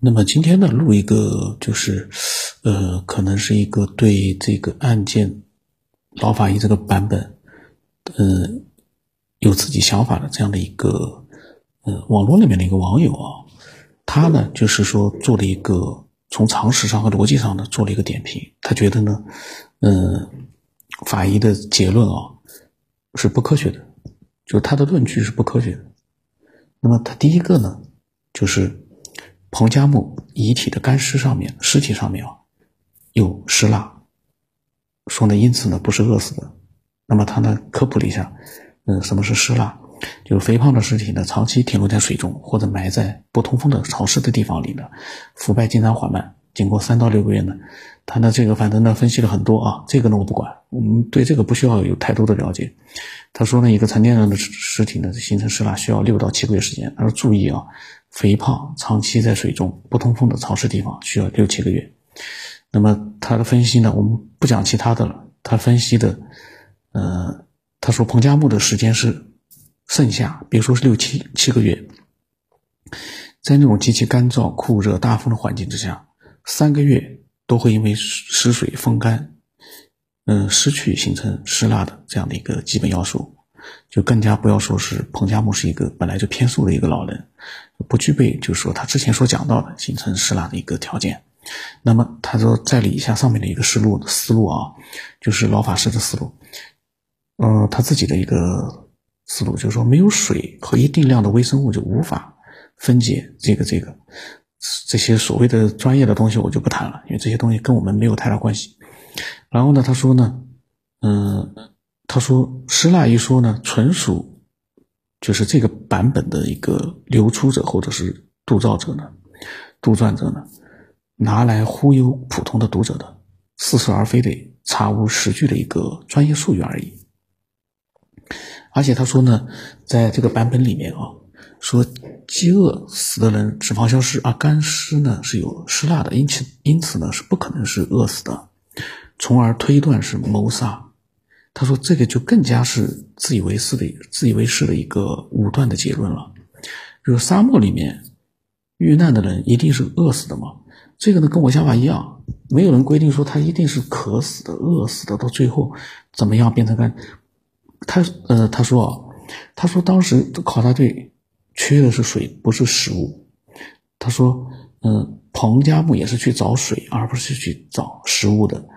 那么今天呢，录一个就是，呃，可能是一个对这个案件老法医这个版本，呃，有自己想法的这样的一个，呃，网络里面的一个网友啊，他呢就是说做了一个从常识上和逻辑上呢做了一个点评，他觉得呢，呃，法医的结论啊是不科学的，就是他的论据是不科学的。那么他第一个呢就是。彭加木遗体的干尸上面，尸体上面啊有尸蜡，说呢，因此呢不是饿死的。那么他呢科普了一下，嗯，什么是尸蜡？就是肥胖的尸体呢长期停留在水中或者埋在不通风的潮湿的地方里呢，腐败进展缓慢，经过三到六个月呢，他呢这个反正呢分析了很多啊，这个呢我不管，我们对这个不需要有太多的了解。他说呢，一个成年人的尸体呢形成尸蜡需要六到七个月时间。他说注意啊。肥胖长期在水中不通风的潮湿地方需要六七个月。那么他的分析呢？我们不讲其他的了。他分析的，呃，他说彭加木的时间是盛夏，别说是六七七个月，在那种极其干燥、酷热、大风的环境之下，三个月都会因为失水风干，嗯，失去形成湿蜡的这样的一个基本要素。就更加不要说是彭加木是一个本来就偏素的一个老人，不具备就是说他之前所讲到的形成湿蜡的一个条件。那么他说再理一下上面的一个思路思路啊，就是老法师的思路，嗯，他自己的一个思路就是说没有水和一定量的微生物就无法分解这个这个这些所谓的专业的东西我就不谈了，因为这些东西跟我们没有太大关系。然后呢，他说呢，嗯。他说：“施蜡一说呢，纯属就是这个版本的一个流出者或者是杜造者呢、杜撰者呢，拿来忽悠普通的读者的似是而非的查无实据的一个专业术语而已。而且他说呢，在这个版本里面啊，说饥饿死的人脂肪消失，而干尸呢是有湿蜡的，因此因此呢是不可能是饿死的，从而推断是谋杀。”他说：“这个就更加是自以为是的、自以为是的一个武断的结论了。就是沙漠里面遇难的人一定是饿死的吗？这个呢，跟我想法一样。没有人规定说他一定是渴死的、饿死的，到最后怎么样变成干？他呃，他说啊，他说当时考察队缺的是水，不是食物。他说，嗯，彭加木也是去找水，而不是去找食物的。”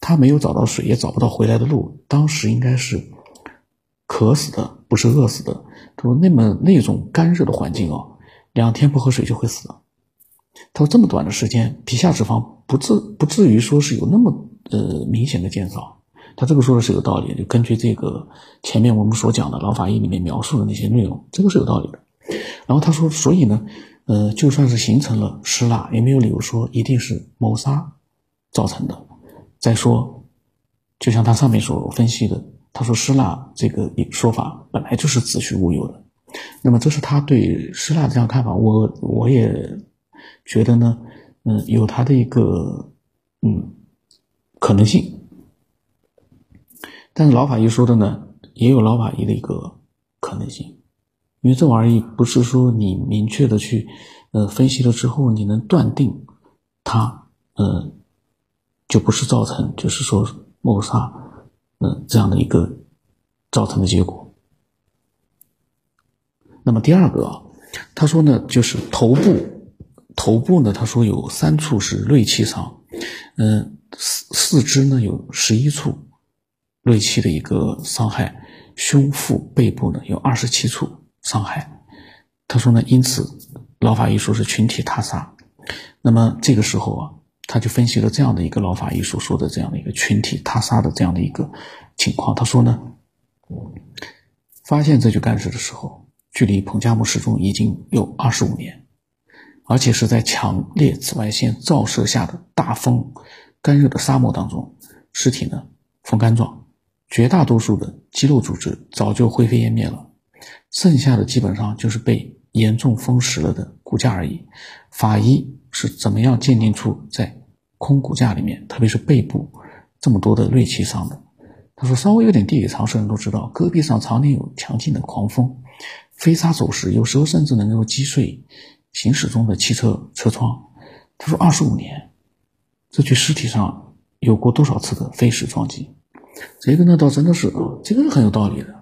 他没有找到水，也找不到回来的路。当时应该是渴死的，不是饿死的。他说：“那么那种干热的环境啊，两天不喝水就会死。”他说：“这么短的时间，皮下脂肪不至不至于说是有那么呃明显的减少。”他这个说的是有道理，就根据这个前面我们所讲的老法医里面描述的那些内容，这个是有道理的。然后他说：“所以呢，呃，就算是形成了湿蜡，也没有理由说一定是谋杀造成的。”再说，就像他上面所分析的，他说施蜡这个说法本来就是子虚乌有的。那么这是他对施蜡这样看法，我我也觉得呢，嗯，有他的一个嗯可能性。但是老法医说的呢，也有老法医的一个可能性，因为这玩意不是说你明确的去呃分析了之后，你能断定他呃。就不是造成，就是说谋杀，嗯，这样的一个造成的结果。那么第二个，他说呢，就是头部，头部呢，他说有三处是锐器伤，嗯，四四肢呢有十一处锐器的一个伤害，胸腹背部呢有二十七处伤害。他说呢，因此老法医说是群体他杀。那么这个时候啊。他就分析了这样的一个老法医所说的这样的一个群体他杀的这样的一个情况。他说呢，发现这具干尸的时候，距离彭加木失踪已经有二十五年，而且是在强烈紫外线照射下的大风、干热的沙漠当中，尸体呢风干状，绝大多数的肌肉组织早就灰飞烟灭了，剩下的基本上就是被严重风蚀了的骨架而已。法医。是怎么样鉴定出在空骨架里面，特别是背部这么多的锐器伤的？他说，稍微有点地理常识的人都知道，戈壁上常年有强劲的狂风，飞沙走石，有时候甚至能够击碎行驶中的汽车车窗。他说，二十五年，这具尸体上有过多少次的飞石撞击？这个呢，倒真的是，这个是很有道理的，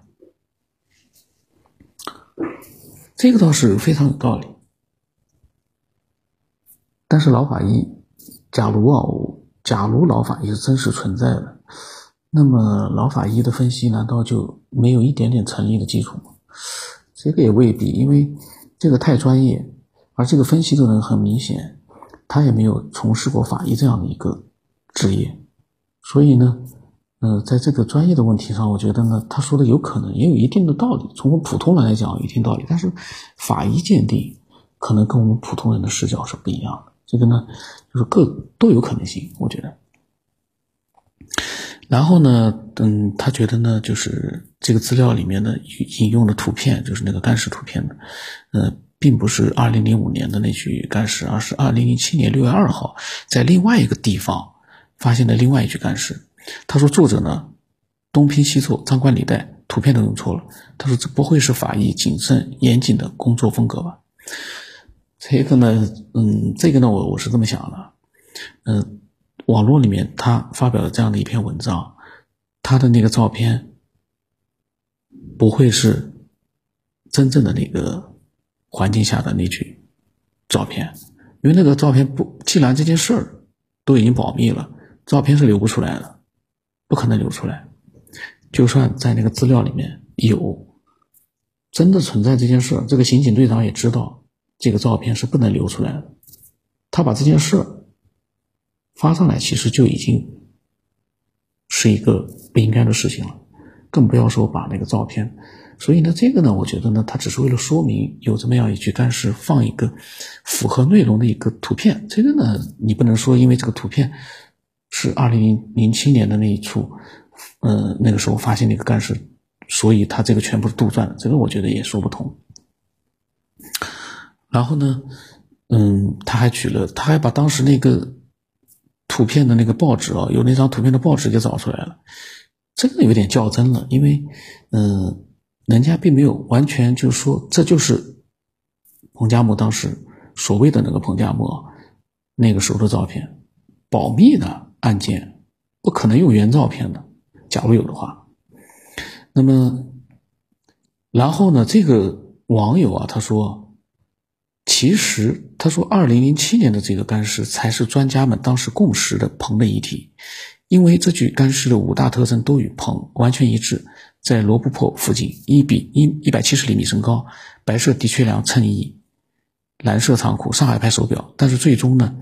这个倒是非常有道理。但是老法医，假如啊，假如老法医是真实存在的，那么老法医的分析难道就没有一点点成立的基础吗？这个也未必，因为这个太专业，而这个分析的人很明显，他也没有从事过法医这样的一个职业，所以呢，呃，在这个专业的问题上，我觉得呢，他说的有可能也有一定的道理，从我们普通人来讲有一定道理，但是法医鉴定可能跟我们普通人的视角是不一样的。这个呢，就是各都有可能性，我觉得。然后呢，嗯，他觉得呢，就是这个资料里面呢引用的图片，就是那个干尸图片的，呃，并不是二零零五年的那具干尸，而是二零零七年六月二号在另外一个地方发现的另外一具干尸。他说，作者呢东拼西凑，张冠李戴，图片都弄错了。他说，这不会是法医谨慎严谨的工作风格吧？这个呢，嗯，这个呢，我我是这么想的，嗯，网络里面他发表了这样的一篇文章，他的那个照片不会是真正的那个环境下的那句照片，因为那个照片不，既然这件事儿都已经保密了，照片是流不出来的，不可能流出来，就算在那个资料里面有真的存在这件事，这个刑警队长也知道。这个照片是不能流出来的。他把这件事发上来，其实就已经是一个不应该的事情了，更不要说把那个照片。所以呢，这个呢，我觉得呢，他只是为了说明有这么样一句，但是，放一个符合内容的一个图片。这个呢，你不能说因为这个图片是二零零七年的那一处，呃，那个时候发现那个干尸，所以他这个全部是杜撰的。这个我觉得也说不通。然后呢，嗯，他还举了，他还把当时那个图片的那个报纸啊，有那张图片的报纸给找出来了，这个有点较真了，因为，嗯，人家并没有完全就是说这就是彭加木当时所谓的那个彭加木那个时候的照片，保密的案件不可能用原照片的，假如有的话，那么，然后呢，这个网友啊，他说。其实他说，二零零七年的这个干尸才是专家们当时共识的硼的遗体，因为这具干尸的五大特征都与硼完全一致，在罗布泊附近，一比一一百七十厘米身高，白色的确良衬衣，蓝色长裤，上海牌手表。但是最终呢，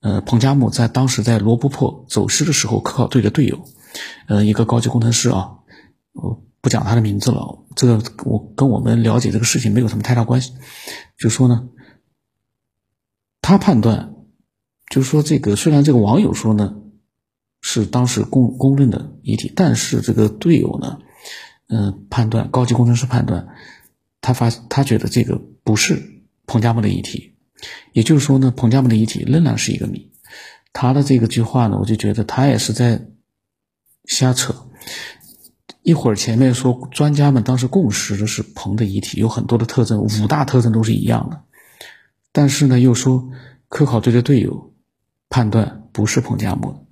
呃，彭加木在当时在罗布泊走失的时候，科考队的队友，呃，一个高级工程师啊，我不讲他的名字了，这个我跟我们了解这个事情没有什么太大关系。就说呢，他判断，就是说这个虽然这个网友说呢是当时公公认的遗体，但是这个队友呢，嗯，判断高级工程师判断，他发他觉得这个不是彭加木的遗体，也就是说呢，彭加木的遗体仍然是一个谜。他的这个句话呢，我就觉得他也是在瞎扯。一会儿前面说专家们当时共识的是彭的遗体有很多的特征，五大特征都是一样的，但是呢又说科考队的队友判断不是彭加木。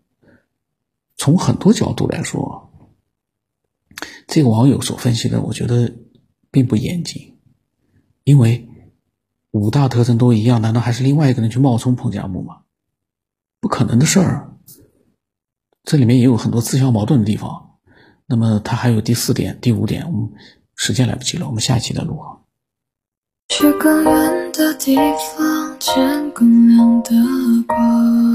从很多角度来说，这个网友所分析的，我觉得并不严谨，因为五大特征都一样，难道还是另外一个人去冒充彭加木吗？不可能的事儿，这里面也有很多自相矛盾的地方。那么他还有第四点、第五点，我们时间来不及了，我们下一期再录。去更远的地方，见更亮的光。